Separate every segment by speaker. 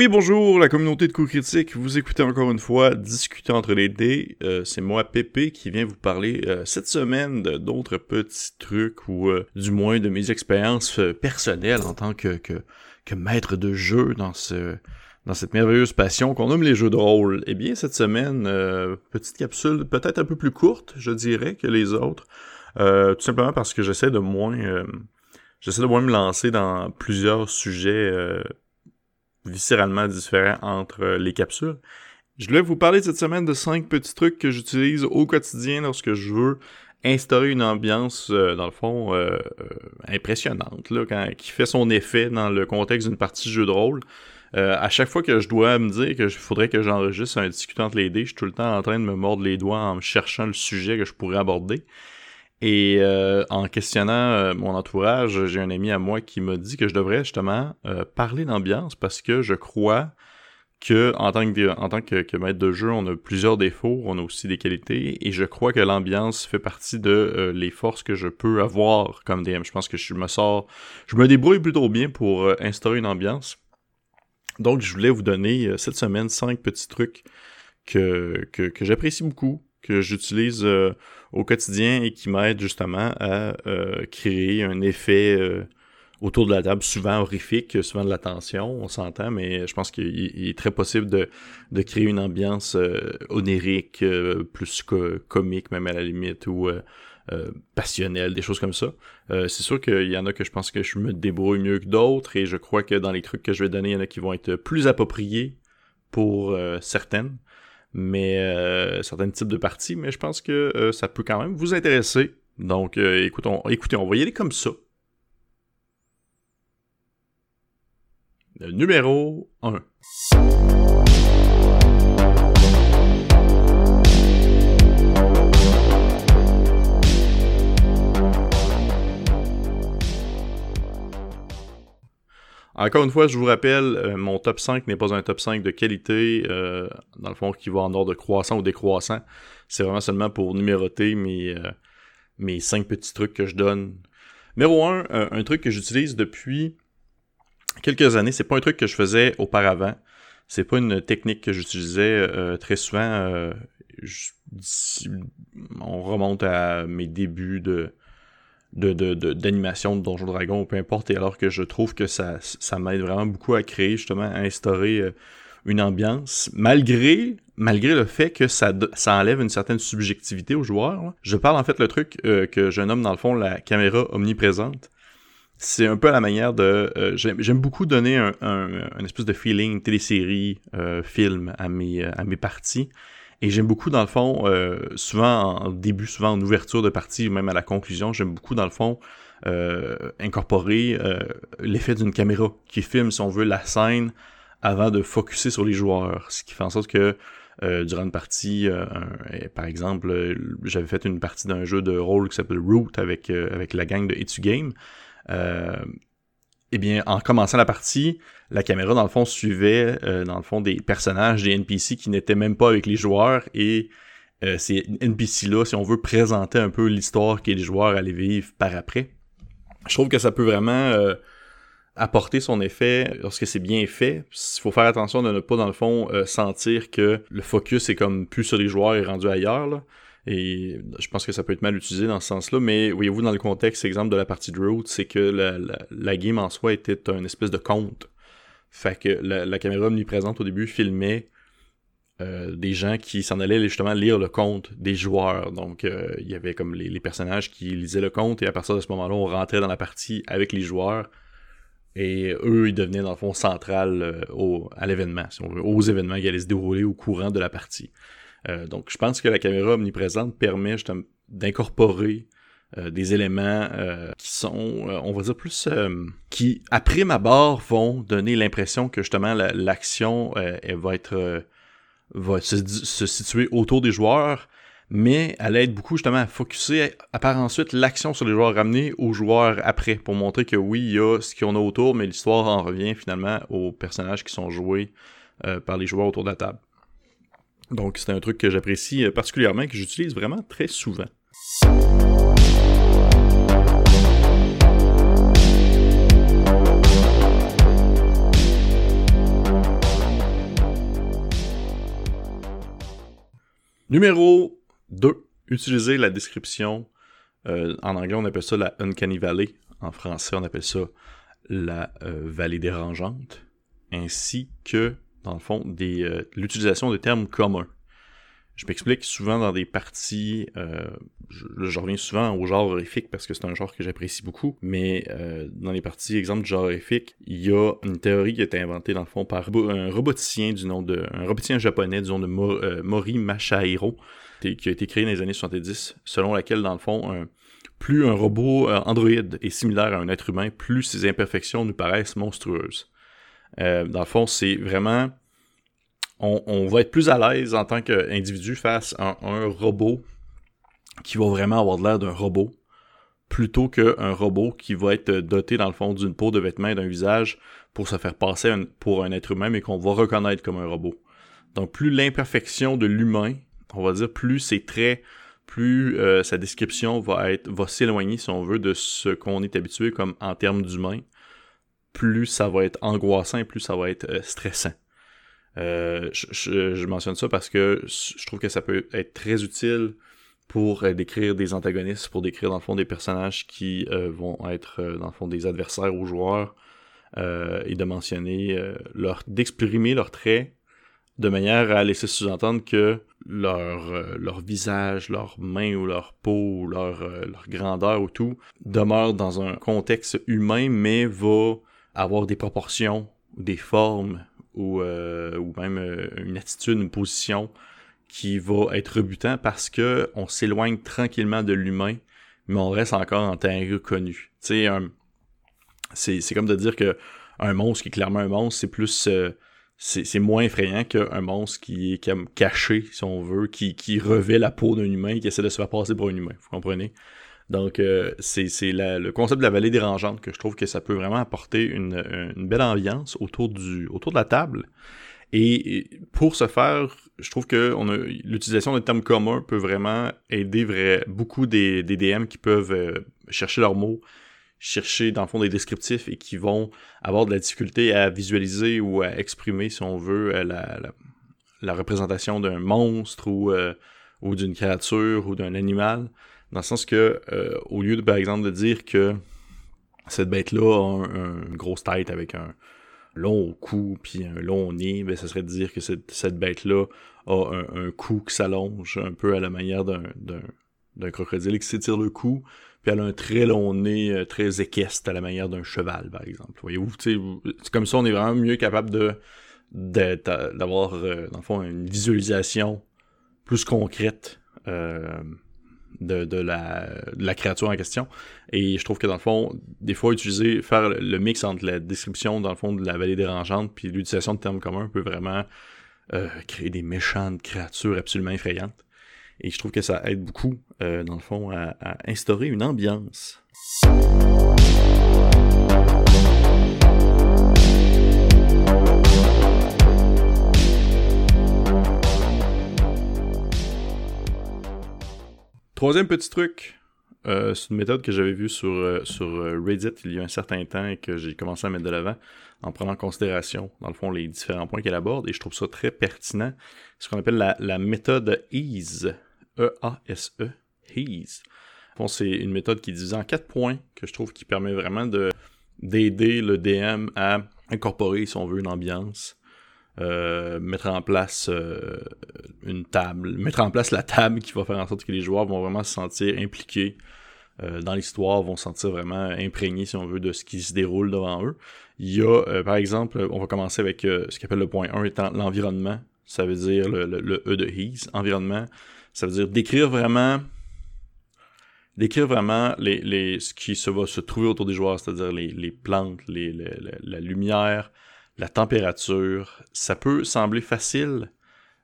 Speaker 1: Oui, bonjour, la communauté de coups critiques. Vous écoutez encore une fois Discuter entre les dés. Euh, c'est moi, Pépé, qui vient vous parler euh, cette semaine d'autres petits trucs ou euh, du moins de mes expériences personnelles en tant que, que, maître de jeu dans ce dans cette merveilleuse passion qu'on nomme les jeux de rôle. Eh bien, cette semaine, petite capsule peut-être un peu plus courte, je dirais, que les autres. tout simplement parce que j'essaie de moins j'essaie de moins me lancer dans plusieurs sujets viscéralement différent entre euh, les capsules. Je voulais vous parler cette semaine de cinq petits trucs que j'utilise au quotidien lorsque je veux instaurer une ambiance, euh, dans le fond, euh, impressionnante, là, qui fait son effet dans le contexte d'une partie jeu de rôle. à chaque fois que je dois me dire que faudrait que j'enregistre un discutant entre les dés, je suis tout le temps en train de me mordre les doigts en cherchant le sujet que je pourrais aborder. Et euh, en questionnant euh, mon entourage, j'ai un ami à moi qui m'a dit que je devrais justement euh, parler d'ambiance parce que je crois que en tant que en tant que, maître de jeu, on a plusieurs défauts, on a aussi des qualités, et je crois que l'ambiance fait partie de les forces que je peux avoir comme DM. Je pense que je me sors, je me débrouille plutôt bien pour instaurer une ambiance. Donc, je voulais vous donner cette semaine cinq petits trucs que, que j'apprécie beaucoup, que j'utilise euh, au quotidien et qui m'aident justement à euh, créer un effet euh, autour de la table, souvent horrifique, souvent de la tension, on s'entend, mais je pense qu'il est très possible de, de créer une ambiance onérique, plus comique même à la limite, ou passionnelle, des choses comme ça. c'est sûr qu'il y en a que je pense que je me débrouille mieux que d'autres, et je crois que dans les trucs que je vais donner, il y en a qui vont être plus appropriés pour certaines mais euh, certains types de parties, mais je pense que euh, ça peut quand même vous intéresser. Donc, euh, écoutez, on va y aller comme ça. Numéro 1. Encore une fois, je vous rappelle, euh, mon top 5 n'est pas un top 5 de qualité, euh, dans le fond, qui va en ordre croissant ou décroissant. C'est vraiment seulement pour numéroter mes, euh, mes 5 petits trucs que je donne. Numéro 1, un truc que j'utilise depuis quelques années, c'est pas un truc que je faisais auparavant. C'est pas une technique que j'utilisais très souvent. on remonte à mes débuts de, de, d'animation de, de Donjon Dragon, peu importe, et alors que je trouve que ça, ça m'aide vraiment beaucoup à créer, justement, à instaurer euh, une ambiance, malgré malgré le fait que ça, ça enlève une certaine subjectivité aux joueurs. Je parle en fait le truc euh, que je nomme dans le fond la caméra omniprésente. C'est un peu la manière de... Euh, j'aime beaucoup donner un, un, espèce de feeling télésérie, film à mes, à mes parties. Et j'aime beaucoup, dans le fond, euh, souvent en début, souvent en ouverture de partie, même à la conclusion, j'aime beaucoup, dans le fond, euh, incorporer euh, l'effet d'une caméra qui filme, si on veut, la scène avant de focuser sur les joueurs. Ce qui fait en sorte que durant une partie, par exemple, j'avais fait une partie d'un jeu de rôle qui s'appelle Root avec, avec la gang de Etu Game eh bien, en commençant la partie, la caméra, dans le fond, suivait, euh, dans le fond, des personnages, des NPC qui n'étaient même pas avec les joueurs, et euh, ces NPC-là, si on veut présenter un peu l'histoire que les joueurs allaient vivre par après, je trouve que ça peut vraiment euh, apporter son effet lorsque c'est bien fait. Il faut faire attention de ne pas, dans le fond, sentir que le focus est comme plus sur les joueurs et rendu ailleurs, là. Et je pense que ça peut être mal utilisé dans ce sens-là, mais voyez-vous, dans le contexte, exemple de la partie de Root, c'est que la, game en soi était un espèce de conte. Fait que la, caméra omniprésente au début filmait euh, des gens qui s'en allaient justement lire le conte des joueurs. Donc euh, il y avait comme les, personnages qui lisaient le conte et à partir de ce moment-là, on rentrait dans la partie avec les joueurs et eux, ils devenaient dans le fond central euh, au, à l'événement, si aux événements qui allaient se dérouler au courant de la partie. Euh, donc, je pense que la caméra omniprésente permet justement d'incorporer euh, des éléments euh, qui sont, on va dire plus, qui, après ma barre, vont donner l'impression que justement l'action, elle va être, va se, situer autour des joueurs, mais elle aide beaucoup justement à focuser à part ensuite l'action sur les joueurs, ramener aux joueurs après, pour montrer que oui, il y a ce qu'on a autour, mais l'histoire en revient finalement aux personnages qui sont joués par les joueurs autour de la table. Donc, c'est un truc que j'apprécie euh, particulièrement, que j'utilise vraiment très souvent. Numéro 2, utiliser la description. Euh, en anglais, on appelle ça la Uncanny Valley. En français, on appelle ça la euh, vallée dérangeante. Ainsi que dans le fond, euh, l'utilisation de termes communs. Je m'explique souvent dans des parties, euh, je, reviens souvent au genre horrifique parce que c'est un genre que j'apprécie beaucoup, mais euh, dans les parties, exemple du genre horrifique, il y a une théorie qui a été inventée dans le fond par un roboticien du nom de, un roboticien japonais du nom de euh, Mori Mashahiro, qui a été créé dans les années 70, selon laquelle dans le fond, plus un robot Android est similaire à un être humain, plus ses imperfections nous paraissent monstrueuses. Dans le fond, c'est vraiment on, va être plus à l'aise en tant qu'individu face à un, robot qui va vraiment avoir l'air d'un robot, plutôt qu'un robot qui va être doté dans le fond d'une peau de vêtements et d'un visage pour se faire passer pour un être humain, mais qu'on va reconnaître comme un robot. Donc plus l'imperfection de l'humain, on va dire, plus ses traits, plus euh, sa description va va s'éloigner, si on veut, de ce qu'on est habitué comme en termes d'humain, plus ça va être angoissant plus ça va être euh, stressant. Euh, je, mentionne ça parce que je trouve que ça peut être très utile pour euh, décrire des antagonistes, pour décrire dans le fond des personnages qui euh, vont être dans le fond des adversaires aux joueurs et de mentionner leur d'exprimer leurs traits de manière à laisser sous-entendre que leur, leur visage, leurs mains ou leur peau leur, leur grandeur ou tout demeure dans un contexte humain mais va avoir des proportions, des formes ou, euh, ou même euh, une attitude, une position qui va être rebutant parce que on s'éloigne tranquillement de l'humain, mais on reste encore en terrain connu. Tu c'est comme de dire que un monstre qui est clairement un monstre, c'est plus euh, c'est moins effrayant qu'un monstre qui est comme caché, si on veut, qui, qui revêt la peau d'un humain et qui essaie de se faire passer pour un humain. Vous comprenez? Donc, euh, c'est le concept de la vallée dérangeante que je trouve que ça peut vraiment apporter une, belle ambiance autour, de la table. Et pour ce faire, je trouve que l'utilisation de termes communs peut vraiment aider beaucoup des, DM qui peuvent euh, chercher leurs mots, chercher dans le fond des descriptifs et qui vont avoir de la difficulté à visualiser ou à exprimer, si on veut, euh, la, représentation d'un monstre ou d'une créature ou d'un animal. Dans le sens que, euh, au lieu de, par exemple, de dire que cette bête-là a un, une grosse tête avec un long cou puis un long nez, ben, ça serait de dire que cette, cette bête-là a un, cou qui s'allonge un peu à la manière d'un, crocodile qui s'étire le cou, puis elle a un très long nez, euh, très équestre à la manière d'un cheval, par exemple. Voyez-vous, comme ça, on est vraiment mieux capable de d'avoir, euh, dans le fond, une visualisation plus concrète euh, de, la, créature en question. Et je trouve que dans le fond, des fois, utiliser, faire le mix entre la description, dans le fond, de la vallée dérangeante, puis l'utilisation de termes communs peut vraiment euh, créer des méchantes créatures absolument effrayantes. Et je trouve que ça aide beaucoup, euh, dans le fond, à instaurer une ambiance. Troisième petit truc, euh, c'est une méthode que j'avais vue sur, euh, sur euh, Reddit il y a un certain temps et que j'ai commencé à mettre de l'avant en prenant en considération, dans le fond, les différents points qu'elle aborde et je trouve ça très pertinent. Ce qu'on appelle la, méthode EASE. E-A-S-E. EASE. c'est une méthode qui est divisée en quatre points que je trouve qui permet vraiment de d'aider le DM à incorporer, si on veut, une ambiance, euh, mettre en place euh, une table, mettre en place la table qui va faire en sorte que les joueurs vont vraiment se sentir impliqués euh, dans l'histoire, vont se sentir vraiment imprégnés, si on veut, de ce qui se déroule devant eux. Il y a, par exemple, on va commencer avec ce qu'on appelle le point 1 étant l'environnement. Ça veut dire le, E de He's, environnement. Ça veut dire décrire vraiment décrire vraiment les, ce qui se va se trouver autour des joueurs, c'est-à-dire les, plantes, la lumière, la température. Ça peut sembler facile,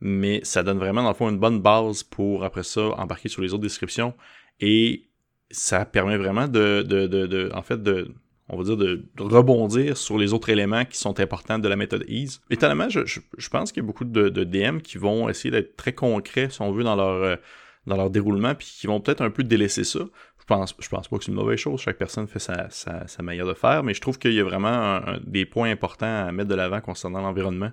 Speaker 1: mais ça donne vraiment, dans le fond, une bonne base pour, après ça, embarquer sur les autres descriptions. Et ça permet vraiment de, en fait, de, on va dire, de rebondir sur les autres éléments qui sont importants de la méthode EASE. Étonnamment, je, je, pense qu'il y a beaucoup de, de, DM qui vont essayer d'être très concrets, si on veut, dans leur, euh, dans leur déroulement, puis qui vont peut-être un peu délaisser ça pense, je pense pas que c'est une mauvaise chose. Chaque personne fait sa, manière de faire, mais je trouve qu'il y a vraiment des points importants à mettre de l'avant concernant l'environnement.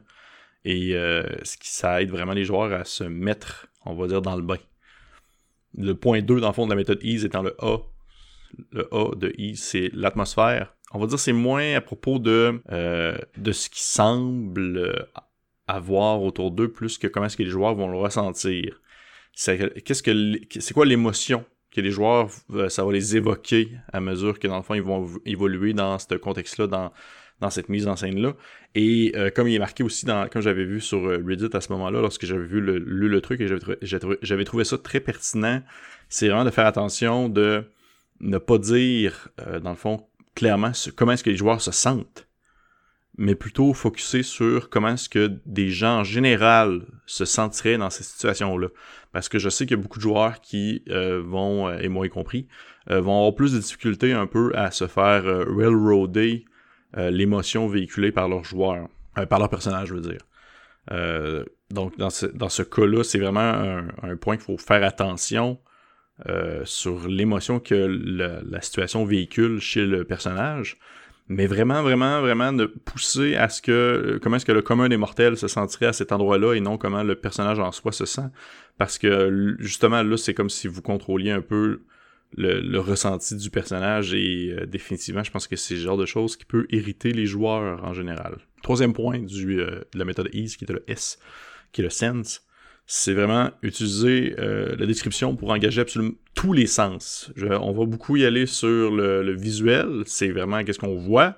Speaker 1: Et euh, ça aide vraiment les joueurs à se mettre on va dire, dans le bain. Le point 2, dans le fond, de la méthode Ease étant le A. Le A de Ease, c'est l'atmosphère. On va dire c'est moins à propos de, euh, de ce qui semble avoir autour d'eux, plus que comment est-ce que les joueurs vont le ressentir. C'est quoi l'émotion que les joueurs, euh, ça va les évoquer à mesure que dans le fond ils vont évoluer dans ce contexte-là, dans, dans cette mise en scène-là? Et euh, comme il est marqué aussi dans, comme j'avais vu sur euh, Reddit à ce moment-là, lorsque j'avais vu le, lu le truc et j'avais trouvé, ça très pertinent, c'est vraiment de faire attention de ne pas dire, dans le fond, clairement comment est-ce que les joueurs se sentent mais plutôt focuser sur comment est-ce que des gens en général se sentiraient dans ces situations-là. Parce que je sais qu'il y a beaucoup de joueurs qui euh, vont, euh, et moi y compris, euh, vont avoir plus de difficultés un peu à se faire railroader l'émotion véhiculée par leurs joueurs, par leur personnage, je veux dire. donc dans ce, dans ce cas-là, c'est vraiment un point qu'il faut faire attention sur l'émotion que la situation véhicule chez le personnage mais vraiment, vraiment, vraiment de pousser à ce que euh, comment est-ce que le commun des mortels se sentirait à cet endroit-là et non comment le personnage en soi se sent. Parce que justement là, c'est comme si vous contrôliez un peu le, ressenti du personnage et euh, définitivement, je pense que c'est le genre de choses qui peut irriter les joueurs en général. Troisième point du, euh, de la méthode EASE, qui est le S, qui est le sense, c'est vraiment utiliser la description pour engager absolument tous les sens. on va beaucoup y aller sur le, visuel, c'est vraiment qu'est-ce qu'on voit.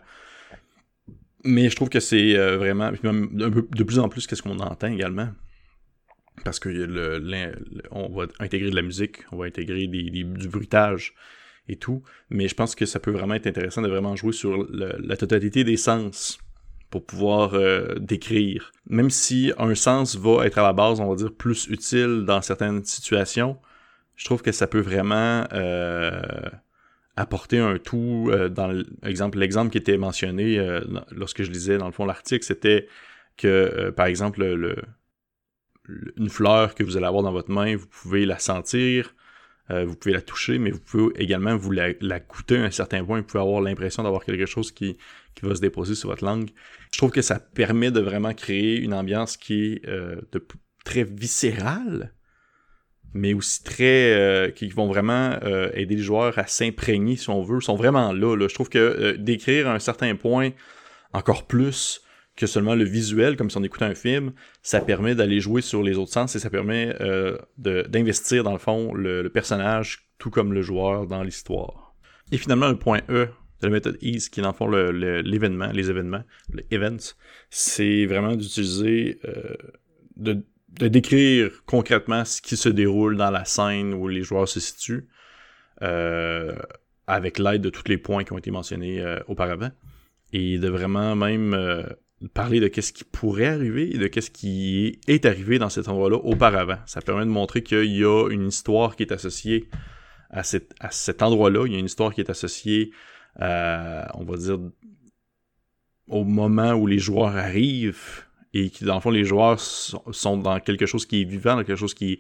Speaker 1: Mais je trouve que c'est euh, vraiment, de plus en plus, qu'est-ce qu'on entend également. Parce que on va intégrer de la musique, on va intégrer du bruitage et tout. Mais je pense que ça peut vraiment être intéressant de vraiment jouer sur la totalité des sens pour pouvoir euh, décrire. Même si un sens va être à la base, on va dire, plus utile dans certaines situations, je trouve que ça peut vraiment euh, apporter un tout. Euh, dans l'exemple, qui était mentionné lorsque je lisais dans le fond l'article, c'était que par exemple le, une fleur que vous allez avoir dans votre main, vous pouvez la sentir, vous pouvez la toucher, mais vous pouvez également vous la, goûter à un certain point. Vous pouvez avoir l'impression d'avoir quelque chose qui, qui va se déposer sur votre langue. Je trouve que ça permet de vraiment créer une ambiance qui est de, très viscérale mais aussi très euh, qui vont vraiment euh, aider les joueurs à s'imprégner si on veut, sont vraiment là. là. Je trouve que euh, d'écrire à un certain point encore plus que seulement le visuel, comme si on écoutait un film, ça permet d'aller jouer sur les autres sens et ça permet d'investir dans le fond le, personnage tout comme le joueur dans l'histoire. Et finalement, le point E de la méthode EASE, qui est dans le fond l'événement, les événements, les events, c'est vraiment d'utiliser de de décrire concrètement ce qui se déroule dans la scène où les joueurs se situent, euh, avec l'aide de tous les points qui ont été mentionnés euh, auparavant, et de vraiment même euh, parler de qu'est-ce qui pourrait arriver et de qu'est-ce qui est arrivé dans cet endroit-là auparavant. Ça permet de montrer qu'il y a une histoire qui est associée à, cet endroit-là, il y a une histoire qui est associée, à, on va dire, au moment où les joueurs arrivent et qui, dans le fond, les joueurs sont dans quelque chose qui est vivant, dans quelque chose qui,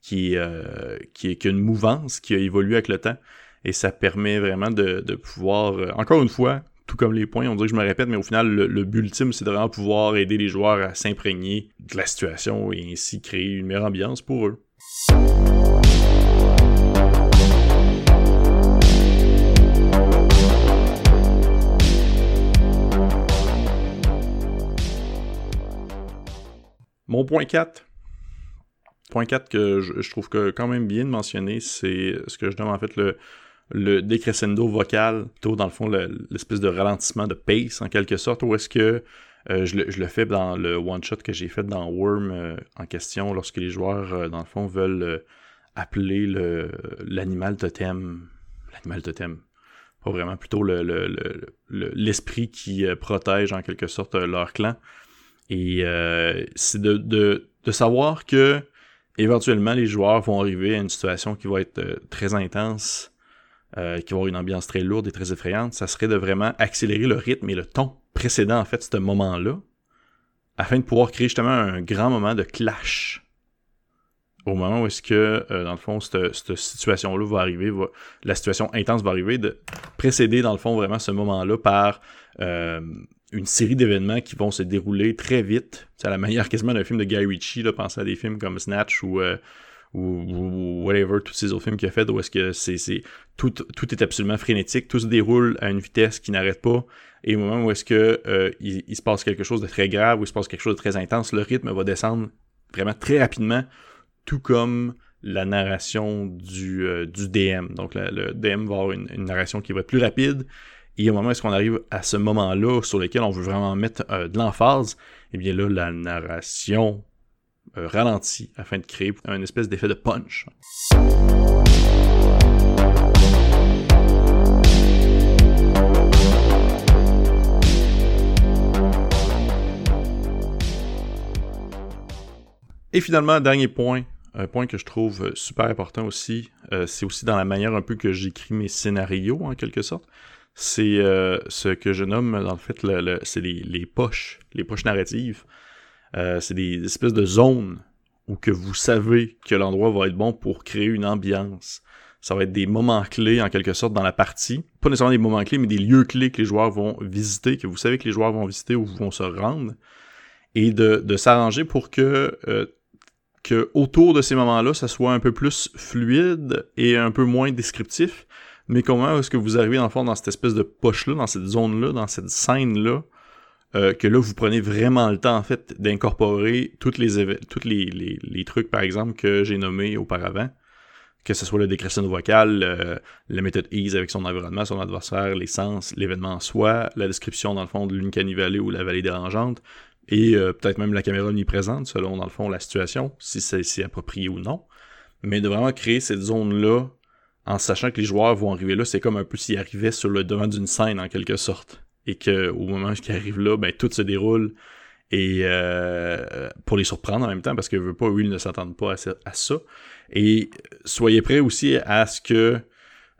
Speaker 1: qui, euh, une mouvance, qui a évolué avec le temps. Et ça permet vraiment de, de pouvoir, euh, encore une fois, tout comme les points, on dirait que je me répète, mais au final, le, but ultime, c'est de vraiment pouvoir aider les joueurs à s'imprégner de la situation et ainsi créer une meilleure ambiance pour eux. Mon point 4. Point 4 que je, trouve que quand même bien de mentionner, c'est ce que je nomme en fait le, le décrescendo vocal, plutôt dans le fond l'espèce de ralentissement de pace en quelque sorte, ou est-ce que euh, je, le, fais dans le one-shot que j'ai fait dans Worm euh, en question, lorsque les joueurs, euh, dans le fond, veulent appeler l'animal totem. L'animal totem. Pas vraiment, plutôt l'esprit le, qui protège en quelque sorte leur clan. Et euh, c'est de, de, de, savoir que éventuellement les joueurs vont arriver à une situation qui va être euh, très intense, euh, qui va avoir une ambiance très lourde et très effrayante. Ça serait de vraiment accélérer le rythme et le ton précédent en fait ce moment-là, afin de pouvoir créer justement un grand moment de clash. Au moment où est-ce que, dans le fond, cette, situation-là va arriver, la situation intense va arriver, de précéder, dans le fond, vraiment ce moment-là par une série d'événements qui vont se dérouler très vite. C'est à la manière quasiment d'un film de Guy Ritchie, là, pensez à des films comme Snatch ou, euh, ou, whatever, tous ces autres films qu'il a fait, où est-ce que c'est, tout, tout est absolument frénétique, tout se déroule à une vitesse qui n'arrête pas, et au moment où est-ce que euh, il, se passe quelque chose de très grave, ou il se passe quelque chose de très intense, le rythme va descendre vraiment très rapidement, tout comme la narration du, euh, du DM. Donc le DM va avoir une, narration qui va être plus rapide, et au moment où est-ce qu'on arrive à ce moment-là sur lequel on veut vraiment mettre euh, de l'emphase, eh bien là, la narration euh, ralenti afin de créer un espèce d'effet de punch. Et finalement, dernier point, un point que je trouve super important aussi, euh, c'est aussi dans la manière un peu que j'écris mes scénarios en quelque sorte. C'est euh, ce que je nomme en fait le, c'est les, poches, les poches narratives. Euh, c'est des espèces de zones où que vous savez que l'endroit va être bon pour créer une ambiance. Ça va être des moments clés en quelque sorte dans la partie. Pas nécessairement des moments clés, mais des lieux clés que les joueurs vont visiter, que vous savez que les joueurs vont visiter ou vont se rendre. Et de, s'arranger pour que, euh, que autour de ces moments-là, ça soit un peu plus fluide et un peu moins descriptif. Mais comment est-ce que vous arrivez dans le fond dans cette espèce de poche-là, dans cette zone-là, dans cette scène-là, euh, que là, vous prenez vraiment le temps, en fait, d'incorporer toutes les, toutes les, les, trucs, par exemple, que j'ai nommés auparavant. Que ce soit le décrescent vocal, euh, la méthode ease avec son environnement, son adversaire, les sens, l'événement en soi, la description, dans le fond, de l'Uncanny Valley ou la vallée dérangeante, et euh, peut-être même la caméra omniprésente, selon, dans le fond, la situation, si c'est approprié ou non. Mais de vraiment créer cette zone-là, en sachant que les joueurs vont arriver là, c'est comme un peu s'ils arrivaient sur le devant d'une scène, en quelque sorte et qu'au moment qu'ils arrivent là, ben, tout se déroule et euh, pour les surprendre en même temps parce que veut pas eux ils ne s'attendent pas à ça, et soyez prêts aussi à ce que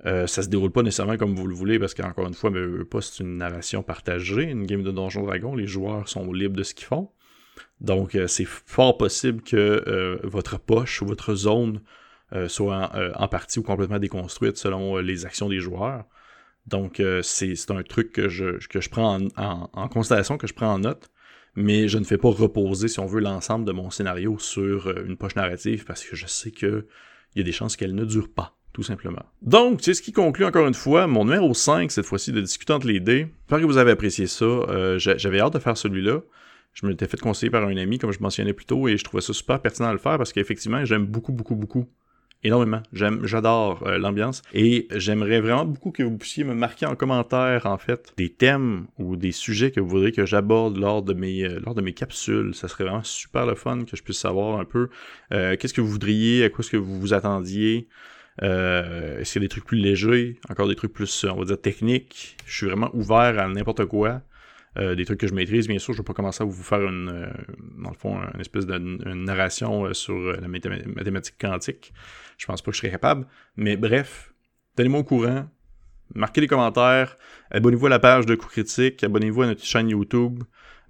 Speaker 1: euh, ça se déroule pas nécessairement comme vous le voulez parce qu'encore une fois mais pas c'est une narration partagée une game de Donjon Dragon les joueurs sont libres de ce qu'ils font. Donc euh, c'est fort possible que votre poche ou votre zone soit en, partie ou complètement déconstruite selon les actions des joueurs donc, euh, c'est un truc que je, que je prends en, considération, que je prends en note, mais je ne fais pas reposer, si on veut, l'ensemble de mon scénario sur euh, une poche narrative parce que je sais qu'il y a des chances qu'elle ne dure pas, tout simplement. Donc, c'est ce qui conclut encore une fois mon numéro 5, cette fois-ci, de discuter entre les dés. J'espère que vous avez apprécié ça. Euh, j'avais hâte de faire celui-là. Je me l'étais fait conseiller par un ami, comme je mentionnais plus tôt, et je trouvais ça super pertinent de le faire parce qu'effectivement, j'aime beaucoup, beaucoup, beaucoup énormément. J'aime, j'adore euh, l'ambiance et j'aimerais vraiment beaucoup que vous puissiez me marquer en commentaire en fait des thèmes ou des sujets que vous voudriez que j'aborde lors de mes euh, lors de mes capsules. Ça serait vraiment super le fun que je puisse savoir un peu euh, qu'est-ce que vous voudriez, à quoi est-ce que vous vous attendiez. est-ce qu'il y a des trucs plus légers, encore des trucs plus, on va dire, techniques? Je suis vraiment ouvert à n'importe quoi. Euh, des trucs que je maîtrise, bien sûr. Je ne vais pas commencer à vous faire une, euh, dans le fond, une espèce de narration euh, sur la mathématique quantique. Je pense pas que je serais capable. Mais bref, tenez-moi au courant. Marquez des commentaires. Abonnez-vous à la page de Coup Critique. Abonnez-vous à notre chaîne YouTube.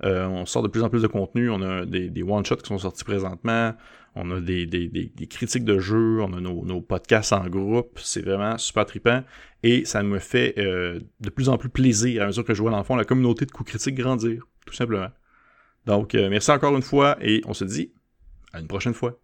Speaker 1: on sort de plus en plus de contenu. On a des, des one-shots qui sont sortis présentement on a des, critiques de jeux, on a nos, podcasts en groupe, c'est vraiment super trippant et ça me fait euh, de plus en plus plaisir à mesure que je vois dans le fond la communauté de coups critiques grandir, tout simplement. Donc, euh, merci encore une fois et on se dit à une prochaine fois.